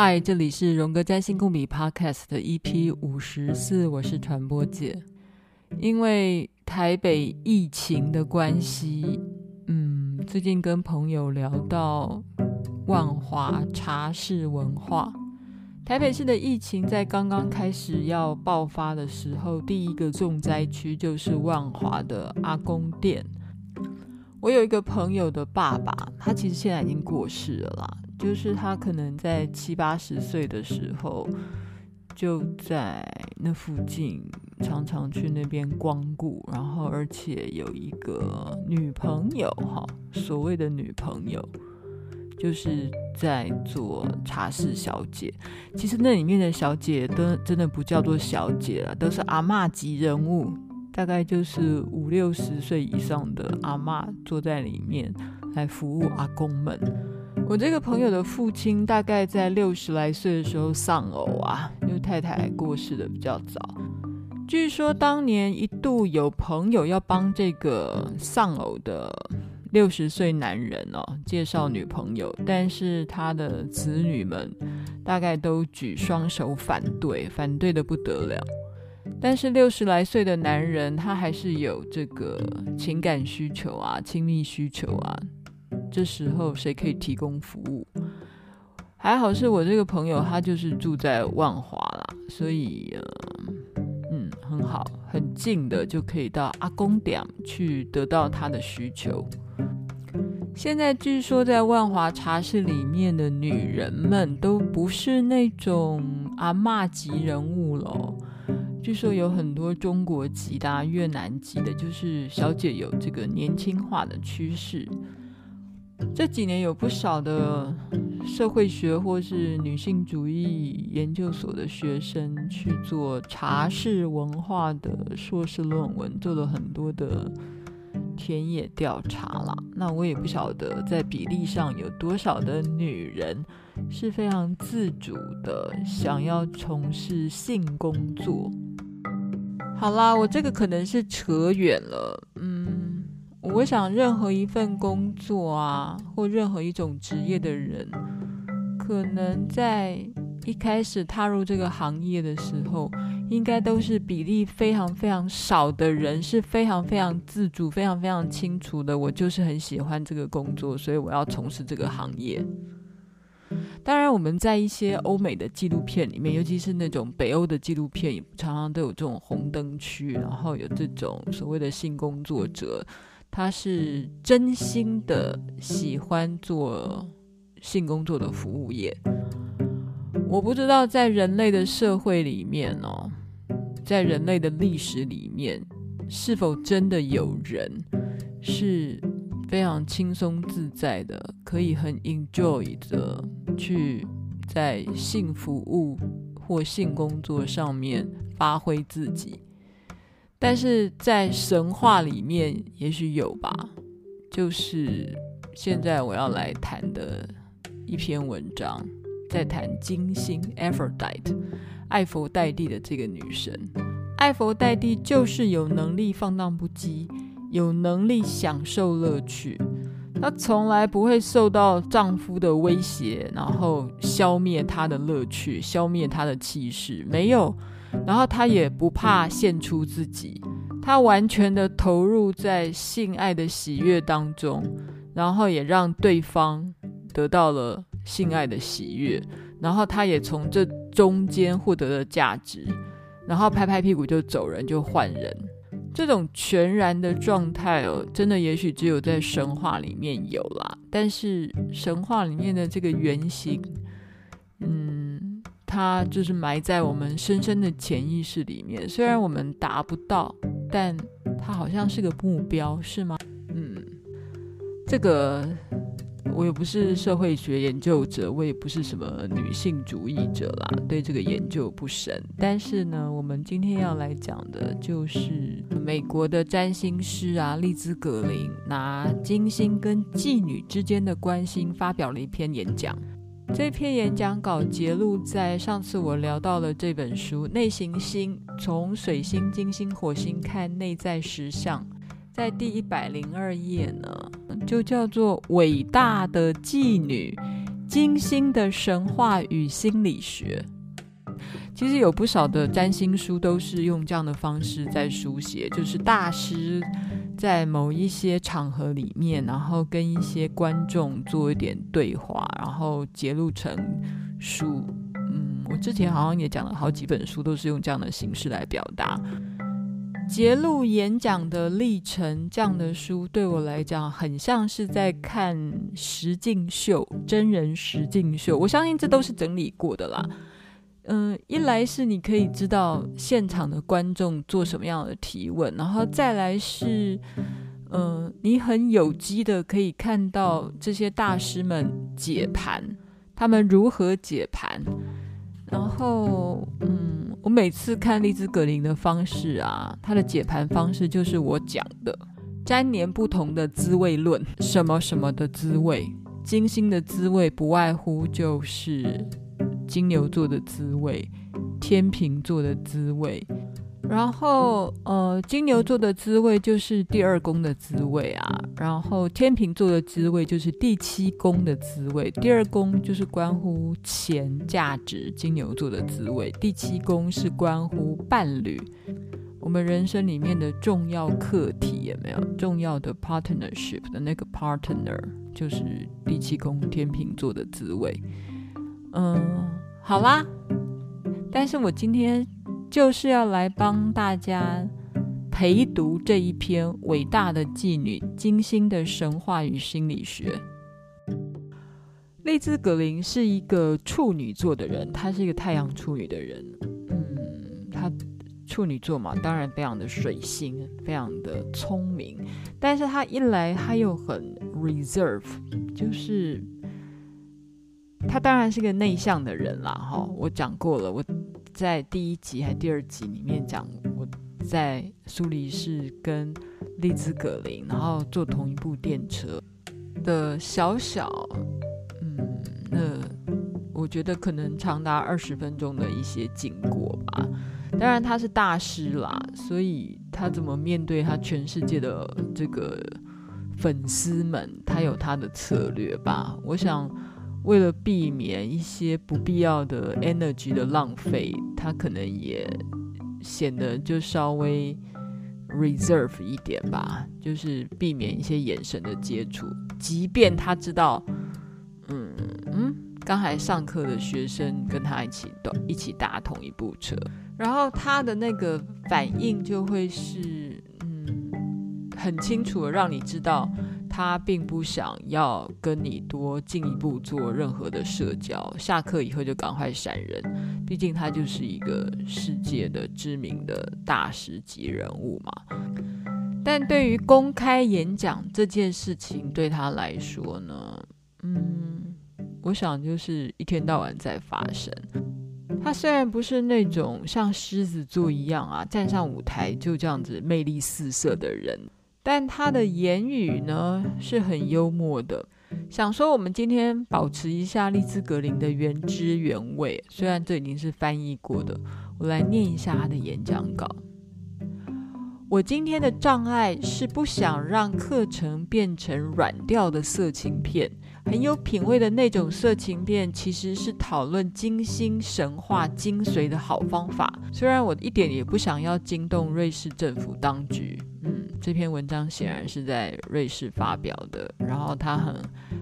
嗨，这里是荣格占星共笔 Podcast 的 EP 五十四，我是传播姐。因为台北疫情的关系，嗯，最近跟朋友聊到万华茶室文化。台北市的疫情在刚刚开始要爆发的时候，第一个重灾区就是万华的阿公店。我有一个朋友的爸爸，他其实现在已经过世了啦。就是他可能在七八十岁的时候，就在那附近，常常去那边光顾，然后而且有一个女朋友，哈，所谓的女朋友，就是在做茶室小姐。其实那里面的小姐都真的不叫做小姐了，都是阿嬷级人物，大概就是五六十岁以上的阿嬷坐在里面来服务阿公们。我这个朋友的父亲大概在六十来岁的时候丧偶啊，因为太太过世的比较早。据说当年一度有朋友要帮这个丧偶的六十岁男人哦介绍女朋友，但是他的子女们大概都举双手反对，反对得不得了。但是六十来岁的男人他还是有这个情感需求啊，亲密需求啊。这时候谁可以提供服务？还好是我这个朋友，他就是住在万华啦，所以呃，嗯，很好，很近的就可以到阿公店去得到他的需求。现在据说在万华茶室里面的女人们都不是那种阿嬷级人物了，据说有很多中国籍的、越南籍的，就是小姐有这个年轻化的趋势。这几年有不少的社会学或是女性主义研究所的学生去做茶室文化的硕士论文，做了很多的田野调查啦。那我也不晓得在比例上有多少的女人是非常自主的想要从事性工作。好啦，我这个可能是扯远了，嗯。我想，任何一份工作啊，或任何一种职业的人，可能在一开始踏入这个行业的时候，应该都是比例非常非常少的人，是非常非常自主、非常非常清楚的。我就是很喜欢这个工作，所以我要从事这个行业。当然，我们在一些欧美的纪录片里面，尤其是那种北欧的纪录片，常常都有这种红灯区，然后有这种所谓的性工作者。他是真心的喜欢做性工作的服务业。我不知道在人类的社会里面哦，在人类的历史里面，是否真的有人是非常轻松自在的，可以很 enjoy 的去在性服务或性工作上面发挥自己。但是在神话里面，也许有吧。就是现在我要来谈的一篇文章，在谈金星 Aphrodite，艾佛戴蒂的这个女神。艾佛戴蒂就是有能力放荡不羁，有能力享受乐趣。她从来不会受到丈夫的威胁，然后消灭她的乐趣，消灭她的气势，没有。然后他也不怕献出自己，他完全的投入在性爱的喜悦当中，然后也让对方得到了性爱的喜悦，然后他也从这中间获得了价值，然后拍拍屁股就走人，就换人。这种全然的状态哦，真的也许只有在神话里面有啦，但是神话里面的这个原型，它就是埋在我们深深的潜意识里面，虽然我们达不到，但它好像是个目标，是吗？嗯，这个我也不是社会学研究者，我也不是什么女性主义者啦，对这个研究不深。但是呢，我们今天要来讲的就是美国的占星师啊，丽兹·格林拿金星跟妓女之间的关系发表了一篇演讲。这篇演讲稿节录在上次我聊到了这本书《内行星：从水星、金星、火星看内在实相》，在第一百零二页呢，就叫做“伟大的妓女金星的神话与心理学。其实有不少的占星书都是用这样的方式在书写，就是大师在某一些场合里面，然后跟一些观众做一点对话，然后节录成书。嗯，我之前好像也讲了好几本书，都是用这样的形式来表达。节录演讲的历程，这样的书对我来讲，很像是在看实境秀，真人实境秀。我相信这都是整理过的啦。嗯、一来是你可以知道现场的观众做什么样的提问，然后再来是，嗯、你很有机的可以看到这些大师们解盘，他们如何解盘，然后，嗯。我每次看丽兹·格林的方式啊，他的解盘方式就是我讲的沾年不同的滋味论，什么什么的滋味，金星的滋味不外乎就是金牛座的滋味，天秤座的滋味。然后，呃，金牛座的滋味就是第二宫的滋味啊。然后，天秤座的滋味就是第七宫的滋味。第二宫就是关乎钱价值，金牛座的滋味。第七宫是关乎伴侣，我们人生里面的重要课题有没有？重要的 partnership 的那个 partner 就是第七宫天秤座的滋味。嗯，好啦，但是我今天。就是要来帮大家陪读这一篇伟大的妓女金星的神话与心理学。丽兹·格林是一个处女座的人，她是一个太阳处女的人。嗯，她处女座嘛，当然非常的水星，非常的聪明。但是她一来，她又很 reserve，就是她当然是个内向的人啦。哈，我讲过了，我。在第一集还第二集里面讲，我在苏黎世跟利兹·格林，然后坐同一部电车的小小，嗯，那我觉得可能长达二十分钟的一些经过吧。当然他是大师啦，所以他怎么面对他全世界的这个粉丝们，他有他的策略吧。我想。为了避免一些不必要的 energy 的浪费，他可能也显得就稍微 reserve 一点吧，就是避免一些眼神的接触。即便他知道，嗯嗯，刚才上课的学生跟他一起都一起搭同一部车，然后他的那个反应就会是，嗯，很清楚的让你知道。他并不想要跟你多进一步做任何的社交，下课以后就赶快闪人。毕竟他就是一个世界的知名的大师级人物嘛。但对于公开演讲这件事情，对他来说呢，嗯，我想就是一天到晚在发生。他虽然不是那种像狮子座一样啊，站上舞台就这样子魅力四射的人。但他的言语呢，是很幽默的。想说我们今天保持一下利兹格林的原汁原味，虽然这已经是翻译过的，我来念一下他的演讲稿。我今天的障碍是不想让课程变成软调的色情片，很有品味的那种色情片，其实是讨论金星神话精髓的好方法。虽然我一点也不想要惊动瑞士政府当局。嗯这篇文章显然是在瑞士发表的，然后他很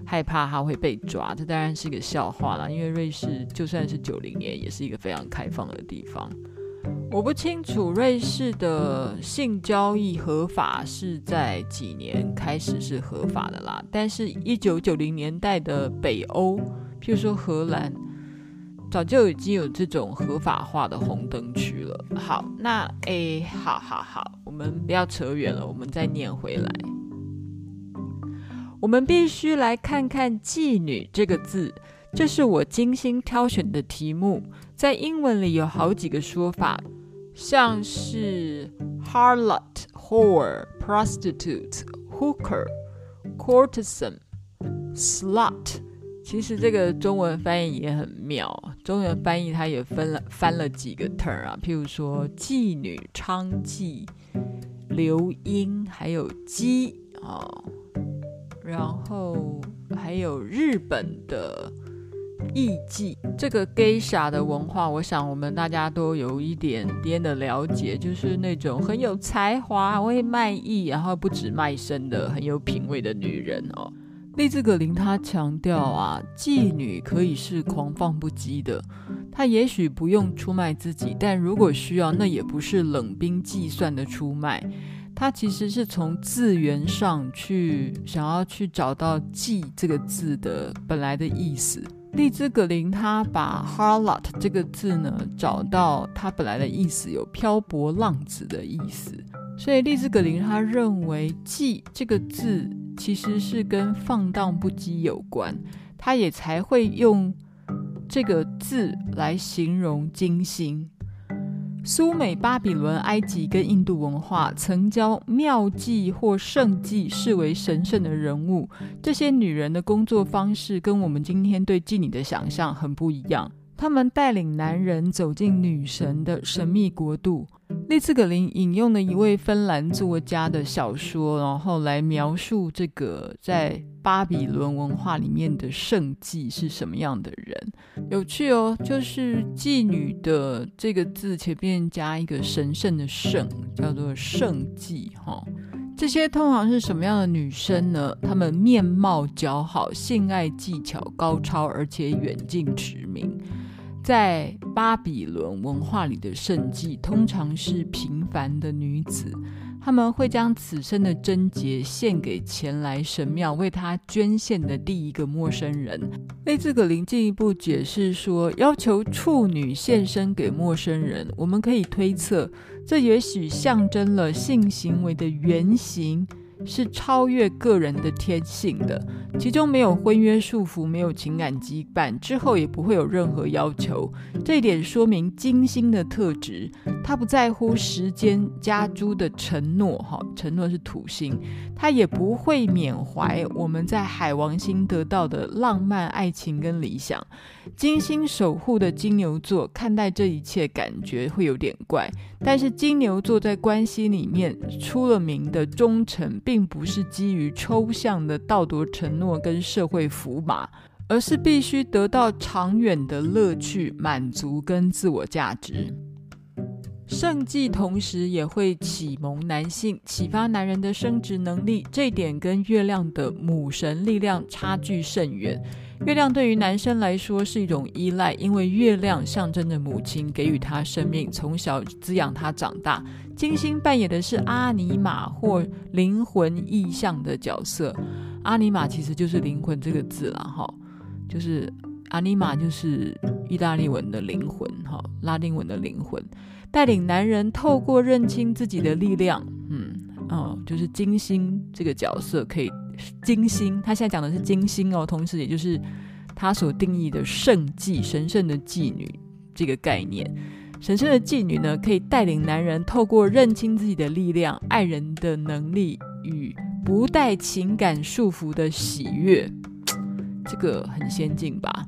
害怕他会被抓，这当然是一个笑话啦，因为瑞士就算是九零年，也是一个非常开放的地方。我不清楚瑞士的性交易合法是在几年开始是合法的啦，但是一九九零年代的北欧，譬如说荷兰。早就已经有这种合法化的红灯区了。好，那诶，好好好，我们不要扯远了，我们再念回来。我们必须来看看“妓女”这个字，这是我精心挑选的题目。在英文里有好几个说法，像是 harlot、whore、prostitute、hooker、courtesan、slut。其实这个中文翻译也很妙，中文翻译它也分了翻了几个 term 啊，譬如说妓女、娼妓、流莺，还有鸡啊、然后还有日本的艺妓这个 geisha 的文化，我想我们大家都有一点点的了解，就是那种很有才华、会卖艺，然后不止卖身的很有品味的女人哦。丽兹·格林她强调啊，妓女可以是狂放不羁的，她也许不用出卖自己，但如果需要，那也不是冷兵计算的出卖。他其实是从字源上去想要去找到“妓”这个字的本来的意思。丽兹格林他把 “harlot” 这个字呢找到它本来的意思，有漂泊浪子的意思。所以丽兹格林他认为“妓”这个字其实是跟放荡不羁有关，他也才会用这个字来形容金星。苏美、巴比伦、埃及跟印度文化曾将妙计或圣计视为神圣的人物。这些女人的工作方式跟我们今天对妓女的想象很不一样。她们带领男人走进女神的神秘国度。利兹·格林引用了一位芬兰作家的小说，然后来描述这个在巴比伦文化里面的圣妓是什么样的人。有趣哦，就是妓女的这个字前面加一个神圣的圣，叫做圣妓。哈，这些通常是什么样的女生呢？她们面貌姣好，性爱技巧高超，而且远近驰名。在巴比伦文化里的圣迹通常是平凡的女子，她们会将此生的贞洁献给前来神庙为她捐献的第一个陌生人。内兹·格林进一步解释说，要求处女献身给陌生人，我们可以推测，这也许象征了性行为的原型。是超越个人的天性的，其中没有婚约束缚，没有情感羁绊，之后也不会有任何要求。这一点说明金星的特质，他不在乎时间加诸的承诺，哈，承诺是土星，他也不会缅怀我们在海王星得到的浪漫爱情跟理想。金星守护的金牛座看待这一切，感觉会有点怪，但是金牛座在关系里面出了名的忠诚。并不是基于抽象的道德承诺跟社会符码，而是必须得到长远的乐趣、满足跟自我价值。圣迹同时也会启蒙男性，启发男人的生殖能力，这点跟月亮的母神力量差距甚远。月亮对于男生来说是一种依赖，因为月亮象征着母亲给予他生命，从小滋养他长大。金星扮演的是阿尼玛或灵魂意象的角色。阿尼玛其实就是灵魂这个字啦，哈，就是阿尼玛就是意大利文的灵魂，哈，拉丁文的灵魂，带领男人透过认清自己的力量，嗯，哦，就是金星这个角色可以。金星，他现在讲的是金星哦，同时也就是他所定义的圣妓、神圣的妓女这个概念。神圣的妓女呢，可以带领男人透过认清自己的力量、爱人的能力与不带情感束缚的喜悦，这个很先进吧？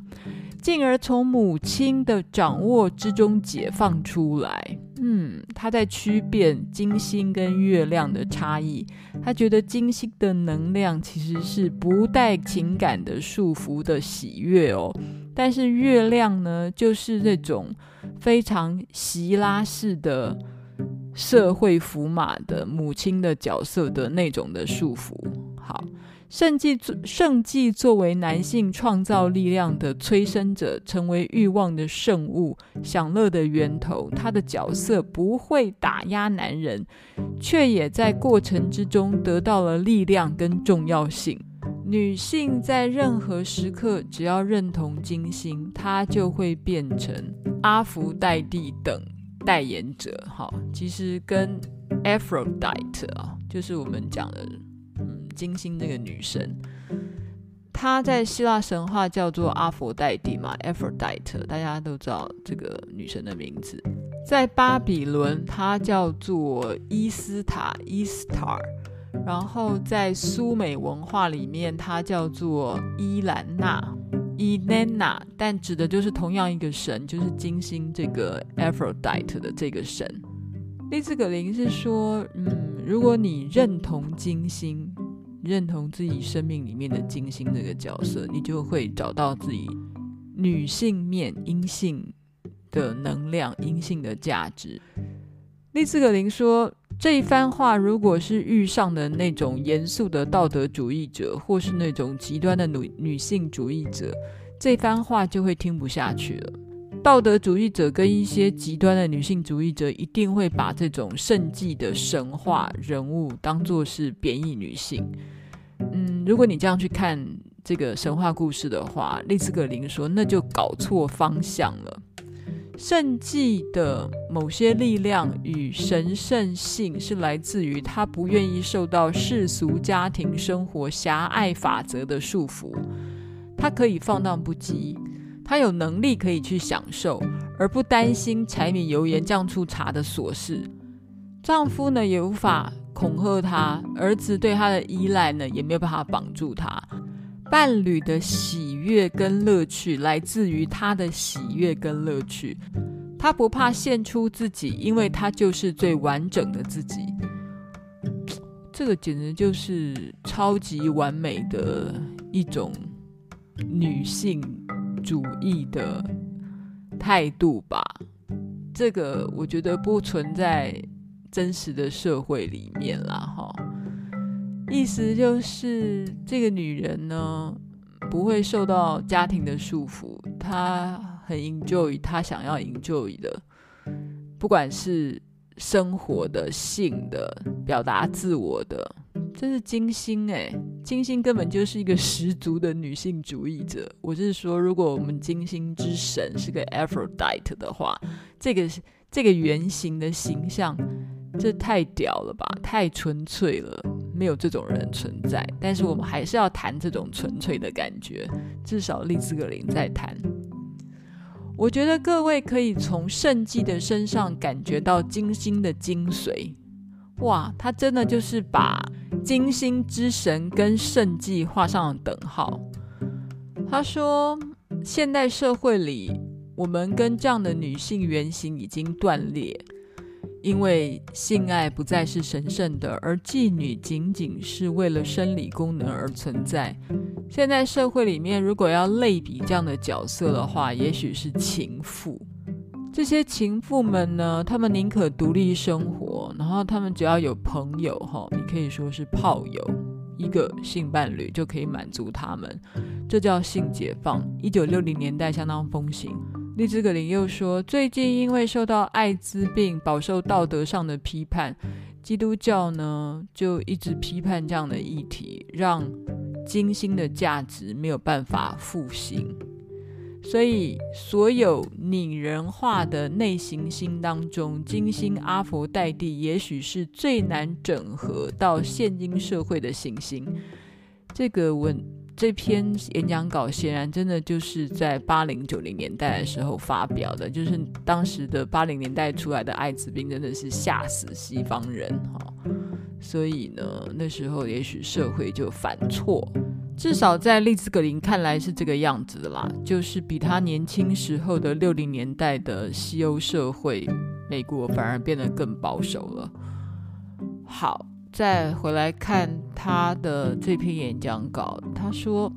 进而从母亲的掌握之中解放出来。嗯，他在区辨金星跟月亮的差异。他觉得金星的能量其实是不带情感的束缚的喜悦哦，但是月亮呢，就是这种非常希拉式的社会符码的母亲的角色的那种的束缚。好。圣祭作圣祭作为男性创造力量的催生者，成为欲望的圣物、享乐的源头。他的角色不会打压男人，却也在过程之中得到了力量跟重要性。女性在任何时刻，只要认同金星，她就会变成阿芙黛蒂等代言者。好，其实跟 Aphrodite 啊，就是我们讲的。金星这个女神，她在希腊神话叫做阿佛代蒂嘛，Aphrodite，大家都知道这个女神的名字。在巴比伦，她叫做伊斯塔 （Ishtar），然后在苏美文化里面，她叫做伊兰娜 （Inanna），但指的就是同样一个神，就是金星这个 Aphrodite 的这个神。丽兹·格林是说，嗯，如果你认同金星。认同自己生命里面的金星这个角色，你就会找到自己女性面阴性的能量、阴性的价值。丽兹格林说，这一番话如果是遇上的那种严肃的道德主义者，或是那种极端的女女性主义者，这番话就会听不下去了。道德主义者跟一些极端的女性主义者一定会把这种圣迹的神话人物当作是贬义女性。嗯，如果你这样去看这个神话故事的话，丽兹格林说，那就搞错方向了。圣迹的某些力量与神圣性是来自于他不愿意受到世俗家庭生活狭隘法则的束缚，他可以放荡不羁，他有能力可以去享受，而不担心柴米油盐酱醋茶的琐事。丈夫呢，也无法恐吓她，儿子对他的依赖呢，也没有办法绑住他。伴侣的喜悦跟乐趣来自于他的喜悦跟乐趣，他不怕献出自己，因为他就是最完整的自己。这个简直就是超级完美的一种女性主义的态度吧？这个我觉得不存在真实的社会里面啦，哈。意思就是，这个女人呢，不会受到家庭的束缚，她很 enjoy 她想要 enjoy 的，不管是生活的、性的、表达自我的，这是金星哎，金星根本就是一个十足的女性主义者。我是说，如果我们金星之神是个 Aphrodite 的话，这个这个原型的形象，这太屌了吧，太纯粹了。没有这种人存在，但是我们还是要谈这种纯粹的感觉。至少丽兹格林在谈。我觉得各位可以从圣迹的身上感觉到金星的精髓。哇，他真的就是把金星之神跟圣迹画上了等号。他说，现代社会里，我们跟这样的女性原型已经断裂。因为性爱不再是神圣的，而妓女仅仅是为了生理功能而存在。现在社会里面，如果要类比这样的角色的话，也许是情妇。这些情妇们呢，她们宁可独立生活，然后她们只要有朋友，哈，你可以说是炮友，一个性伴侣就可以满足她们。这叫性解放。一九六零年代相当风行。丽兹格林又说，最近因为受到艾滋病，饱受道德上的批判，基督教呢就一直批判这样的议题，让金星的价值没有办法复兴。所以，所有拟人化的内行星当中，金星阿佛代蒂也许是最难整合到现今社会的行星。这个文。这篇演讲稿显然真的就是在八零九零年代的时候发表的，就是当时的八零年代出来的艾滋病真的是吓死西方人哈，所以呢，那时候也许社会就反错，至少在利兹格林看来是这个样子的啦，就是比他年轻时候的六零年代的西欧社会，美国反而变得更保守了。好。再回来看他的这篇演讲稿，他说：“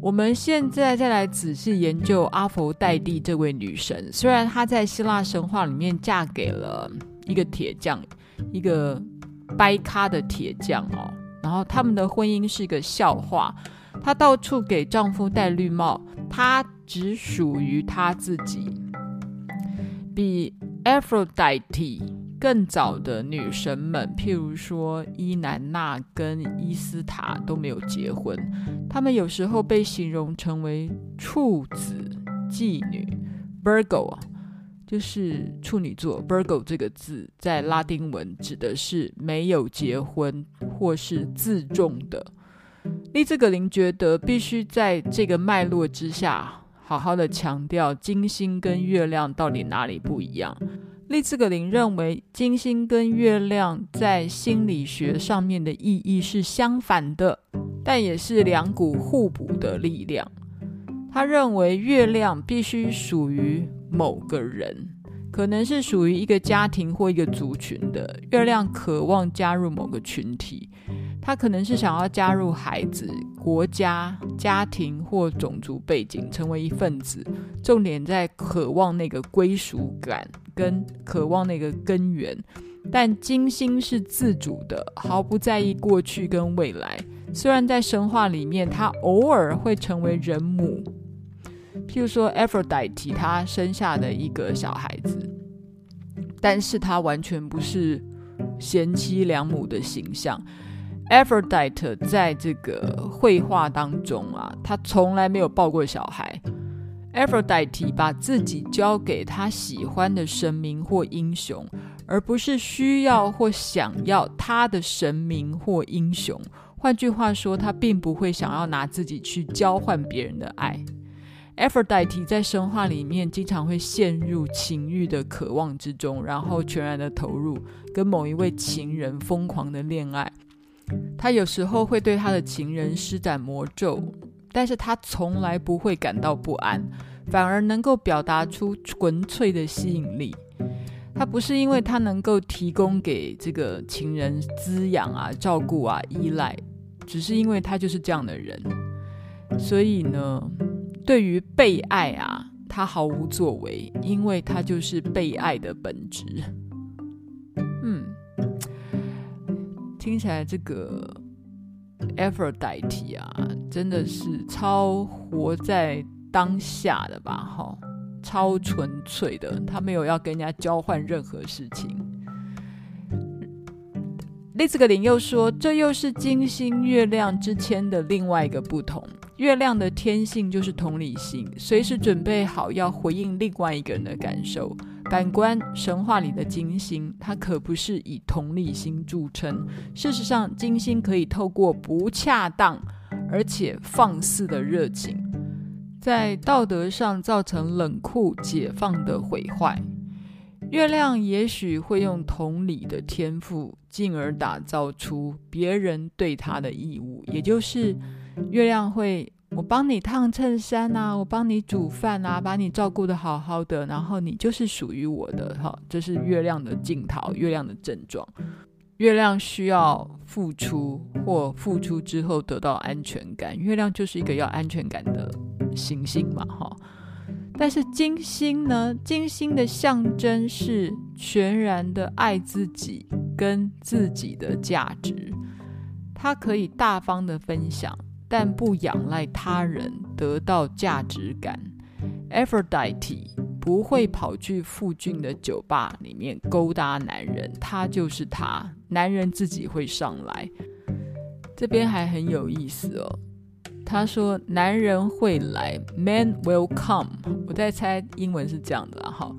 我们现在再来仔细研究阿佛代蒂这位女神。虽然她在希腊神话里面嫁给了一个铁匠，一个掰咖的铁匠哦，然后他们的婚姻是一个笑话。她到处给丈夫戴绿帽，她只属于她自己，比 Aphrodite。”更早的女神们，譬如说伊南娜跟伊斯塔都没有结婚，她们有时候被形容成为处子妓女，Virgo 啊，就是处女座。Virgo 这个字在拉丁文指的是没有结婚或是自重的。丽兹格林觉得必须在这个脉络之下，好好的强调金星跟月亮到底哪里不一样。丽兹格林认为，金星跟月亮在心理学上面的意义是相反的，但也是两股互补的力量。他认为，月亮必须属于某个人，可能是属于一个家庭或一个族群的。月亮渴望加入某个群体，他可能是想要加入孩子、国家、家庭或种族背景，成为一份子。重点在渴望那个归属感，跟渴望那个根源。但金星是自主的，毫不在意过去跟未来。虽然在神话里面，他偶尔会成为人母，譬如说 Aphrodite，他生下的一个小孩子，但是他完全不是贤妻良母的形象。Aphrodite 在这个绘画当中啊，他从来没有抱过小孩。Aphrodite 把自己交给他喜欢的神明或英雄，而不是需要或想要他的神明或英雄。换句话说，他并不会想要拿自己去交换别人的爱。Aphrodite 在神话里面经常会陷入情欲的渴望之中，然后全然的投入，跟某一位情人疯狂的恋爱。他有时候会对他的情人施展魔咒，但是他从来不会感到不安，反而能够表达出纯粹的吸引力。他不是因为他能够提供给这个情人滋养啊、照顾啊、依赖，只是因为他就是这样的人。所以呢，对于被爱啊，他毫无作为，因为他就是被爱的本质。听起来这个 Aphrodite 啊，真的是超活在当下的吧？哈，超纯粹的，他没有要跟人家交换任何事情。丽兹格林又说，这又是金星月亮之间的另外一个不同。月亮的天性就是同理心，随时准备好要回应另外一个人的感受。反观神话里的金星，它可不是以同理心著称。事实上，金星可以透过不恰当而且放肆的热情，在道德上造成冷酷解放的毁坏。月亮也许会用同理的天赋，进而打造出别人对他的义务，也就是月亮会。我帮你烫衬衫啊，我帮你煮饭啊，把你照顾得好好的，然后你就是属于我的哈。这是月亮的镜头，月亮的症状。月亮需要付出，或付出之后得到安全感。月亮就是一个要安全感的行星嘛哈。但是金星呢？金星的象征是全然的爱自己跟自己的价值，它可以大方的分享。但不仰赖他人得到价值感。Aphrodite 不会跑去附近的酒吧里面勾搭男人，他就是他，男人自己会上来。这边还很有意思哦，他说男人会来，Men will come。我在猜英文是这样的，哈。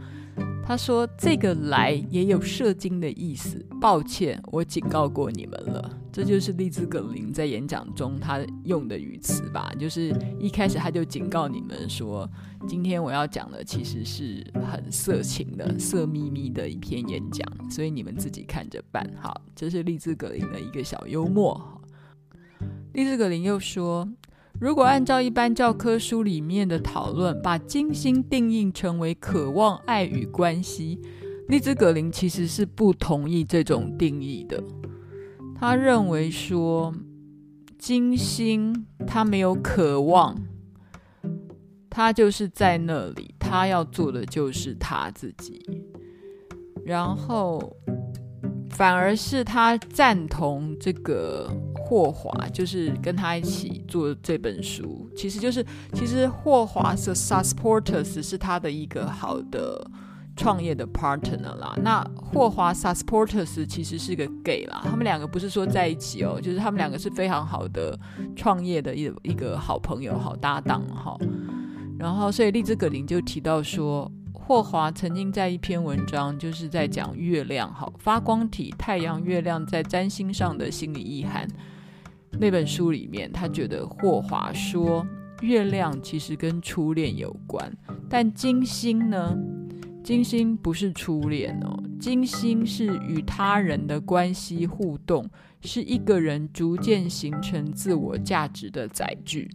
他说：“这个来也有射精的意思。抱歉，我警告过你们了。这就是利兹·格林在演讲中他用的语词吧？就是一开始他就警告你们说，今天我要讲的其实是很色情的、色眯眯的一篇演讲，所以你们自己看着办。好，这是利兹·格林的一个小幽默。利兹·格林又说。”如果按照一般教科书里面的讨论，把金星定义成为渴望爱与关系，丽兹格林其实是不同意这种定义的。他认为说，金星他没有渴望，他就是在那里，他要做的就是他自己，然后。反而是他赞同这个霍华，就是跟他一起做这本书，其实就是其实霍华的 Sasportus 是他的一个好的创业的 partner 啦。那霍华 Sasportus 其实是个 gay 啦，他们两个不是说在一起哦，就是他们两个是非常好的创业的一一个好朋友、好搭档哈。然后，所以丽兹格林就提到说。霍华曾经在一篇文章，就是在讲月亮，好发光体太阳、月亮在占星上的心理意涵。那本书里面，他觉得霍华说，月亮其实跟初恋有关，但金星呢？金星不是初恋哦，金星是与他人的关系互动，是一个人逐渐形成自我价值的载具。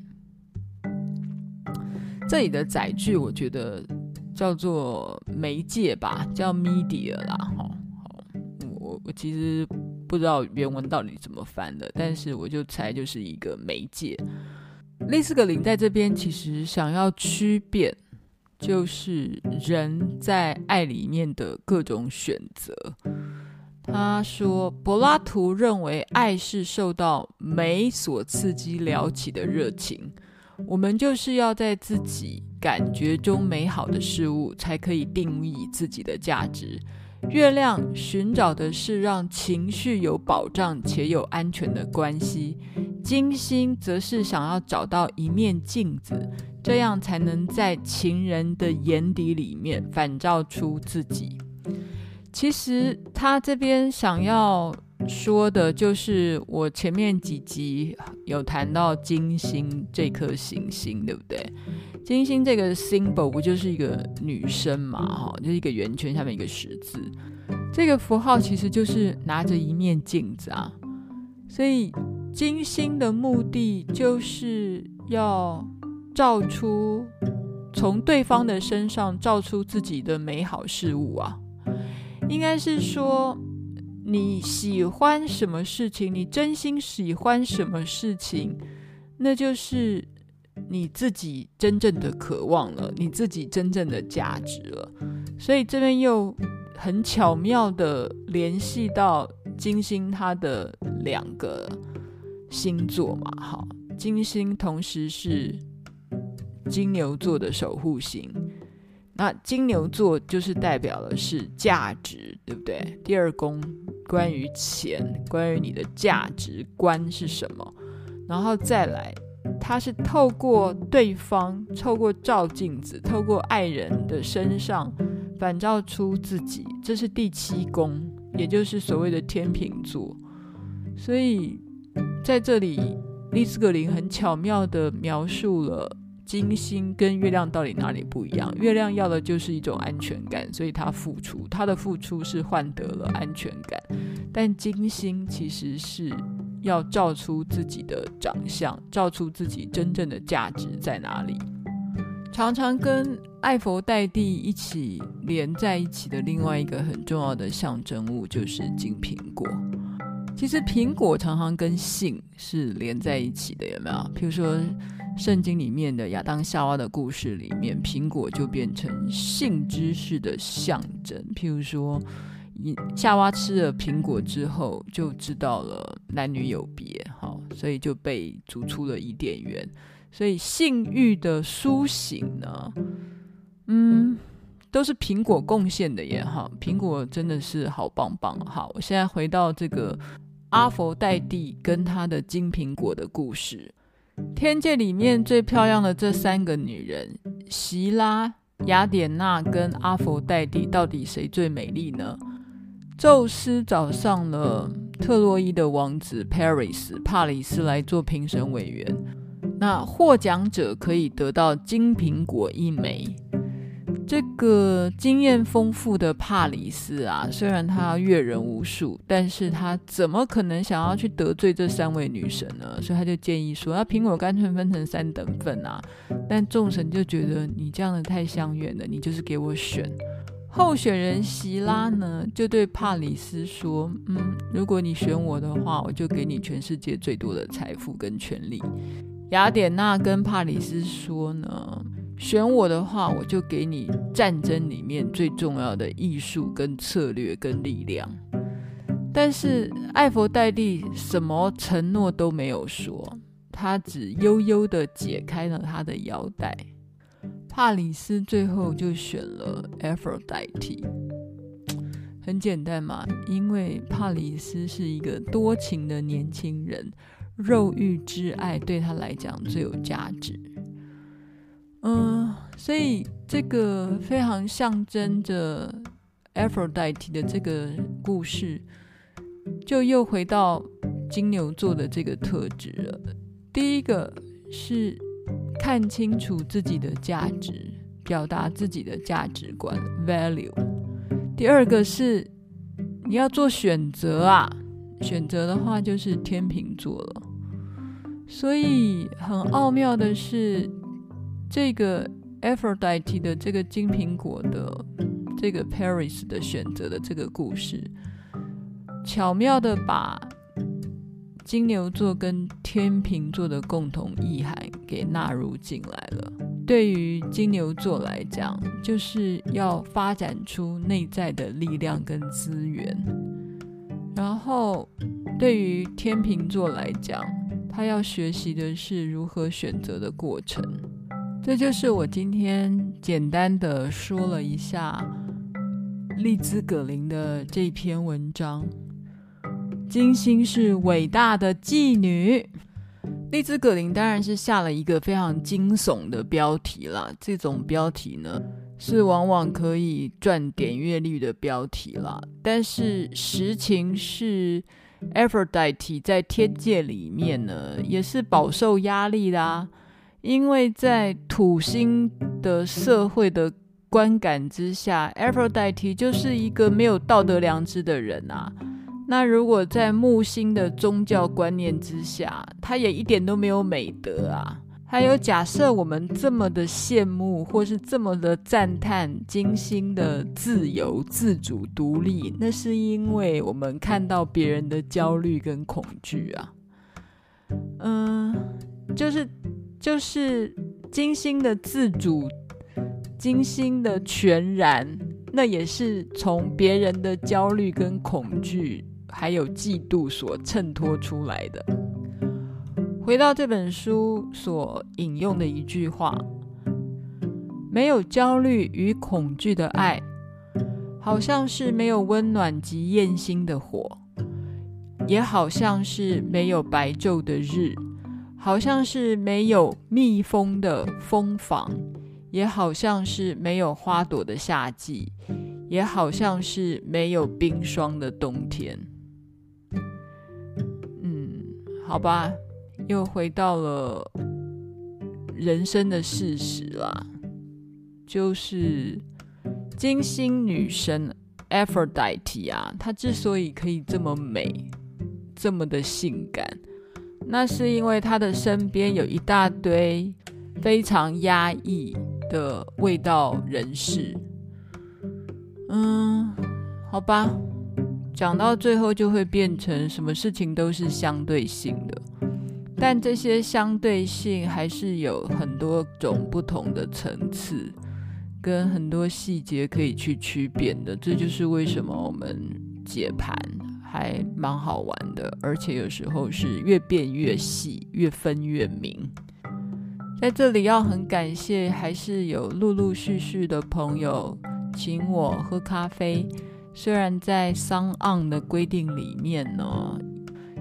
这里的载具，我觉得。叫做媒介吧，叫 media 啦，哈，好，我我其实不知道原文到底怎么翻的，但是我就猜就是一个媒介。丽斯格林在这边其实想要区别，就是人在爱里面的各种选择。他说，柏拉图认为爱是受到美所刺激撩起的热情。我们就是要在自己感觉中美好的事物，才可以定义自己的价值。月亮寻找的是让情绪有保障且有安全的关系，金星则是想要找到一面镜子，这样才能在情人的眼底里面反照出自己。其实他这边想要说的就是，我前面几集有谈到金星这颗行星，对不对？金星这个 symbol 不就是一个女生嘛，哈，就是一个圆圈下面一个十字，这个符号其实就是拿着一面镜子啊。所以金星的目的就是要照出，从对方的身上照出自己的美好事物啊。应该是说你喜欢什么事情，你真心喜欢什么事情，那就是。你自己真正的渴望了，你自己真正的价值了，所以这边又很巧妙的联系到金星它的两个星座嘛，哈，金星同时是金牛座的守护星，那金牛座就是代表的是价值，对不对？第二宫关于钱，关于你的价值观是什么，然后再来。他是透过对方，透过照镜子，透过爱人的身上反照出自己，这是第七宫，也就是所谓的天秤座。所以在这里，丽斯格林很巧妙地描述了金星跟月亮到底哪里不一样。月亮要的就是一种安全感，所以他付出，他的付出是换得了安全感，但金星其实是。要照出自己的长相，照出自己真正的价值在哪里。常常跟艾佛戴蒂一起连在一起的另外一个很重要的象征物就是金苹果。其实苹果常常跟性是连在一起的，有没有？譬如说圣经里面的亚当夏娃的故事里面，苹果就变成性知识的象征。譬如说。夏娃吃了苹果之后，就知道了男女有别，好，所以就被逐出了伊甸园。所以性欲的苏醒呢，嗯，都是苹果贡献的耶，哈，苹果真的是好棒棒。好，我现在回到这个阿佛戴蒂跟他的金苹果的故事。天界里面最漂亮的这三个女人，席拉、雅典娜跟阿佛戴蒂，到底谁最美丽呢？宙斯找上了特洛伊的王子 Paris 帕里斯来做评审委员，那获奖者可以得到金苹果一枚。这个经验丰富的帕里斯啊，虽然他阅人无数，但是他怎么可能想要去得罪这三位女神呢？所以他就建议说，那苹果干脆分成三等份啊。但众神就觉得你这样的太相远了，你就是给我选。候选人席拉呢，就对帕里斯说：“嗯，如果你选我的话，我就给你全世界最多的财富跟权力。”雅典娜跟帕里斯说呢：“选我的话，我就给你战争里面最重要的艺术跟策略跟力量。”但是艾佛戴蒂什么承诺都没有说，他只悠悠地解开了他的腰带。帕里斯最后就选了 Aphrodite，很简单嘛，因为帕里斯是一个多情的年轻人，肉欲之爱对他来讲最有价值。嗯，所以这个非常象征着 Aphrodite 的这个故事，就又回到金牛座的这个特质了。第一个是。看清楚自己的价值，表达自己的价值观 （value）。第二个是你要做选择啊，选择的话就是天秤座了。所以很奥妙的是，这个 Aphrodite 的这个金苹果的这个 Paris 的选择的这个故事，巧妙的把金牛座跟天秤座的共同意涵给纳入进来了。对于金牛座来讲，就是要发展出内在的力量跟资源；然后，对于天秤座来讲，他要学习的是如何选择的过程。这就是我今天简单的说了一下丽兹·葛林的这篇文章。金星是伟大的妓女。丽兹·葛林当然是下了一个非常惊悚的标题啦。这种标题呢，是往往可以赚点阅率的标题啦。但是实情是，Aphrodite 在天界里面呢，也是饱受压力啦。因为在土星的社会的观感之下，Aphrodite 就是一个没有道德良知的人啊。那如果在木星的宗教观念之下，他也一点都没有美德啊。还有，假设我们这么的羡慕，或是这么的赞叹金星的自由、自主、独立，那是因为我们看到别人的焦虑跟恐惧啊。嗯，就是就是金星的自主、金星的全然，那也是从别人的焦虑跟恐惧。还有嫉妒所衬托出来的。回到这本书所引用的一句话：没有焦虑与恐惧的爱，好像是没有温暖及焰星的火，也好像是没有白昼的日，好像是没有蜜蜂的蜂房，也好像是没有花朵的夏季，也好像是没有冰霜的冬天。好吧，又回到了人生的事实啦，就是金星女神 Aphrodite 啊，她之所以可以这么美，这么的性感，那是因为她的身边有一大堆非常压抑的味道人士。嗯，好吧。讲到最后就会变成什么事情都是相对性的，但这些相对性还是有很多种不同的层次，跟很多细节可以去区别的。这就是为什么我们解盘还蛮好玩的，而且有时候是越变越细，越分越明。在这里要很感谢，还是有陆陆续续的朋友请我喝咖啡。虽然在商盎的规定里面呢，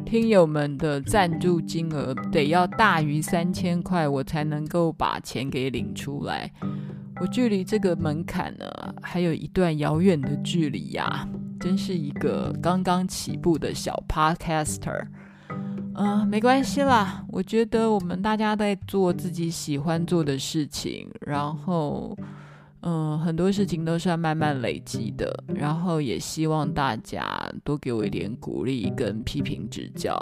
听友们的赞助金额得要大于三千块，我才能够把钱给领出来。我距离这个门槛呢，还有一段遥远的距离呀，真是一个刚刚起步的小 Podcaster。嗯、呃，没关系啦，我觉得我们大家在做自己喜欢做的事情，然后。嗯，很多事情都是要慢慢累积的，然后也希望大家多给我一点鼓励跟批评指教。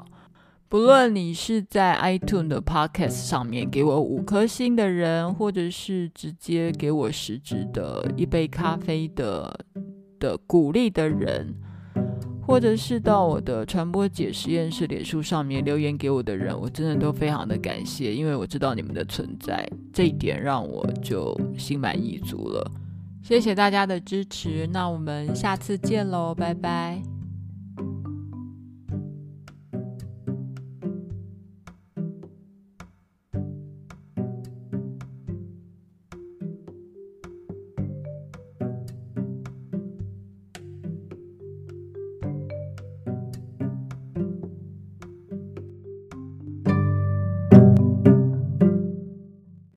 不论你是在 iTunes 的 Podcast 上面给我五颗星的人，或者是直接给我实质的一杯咖啡的的鼓励的人。或者是到我的传播姐实验室脸书上面留言给我的人，我真的都非常的感谢，因为我知道你们的存在，这一点让我就心满意足了。谢谢大家的支持，那我们下次见喽，拜拜。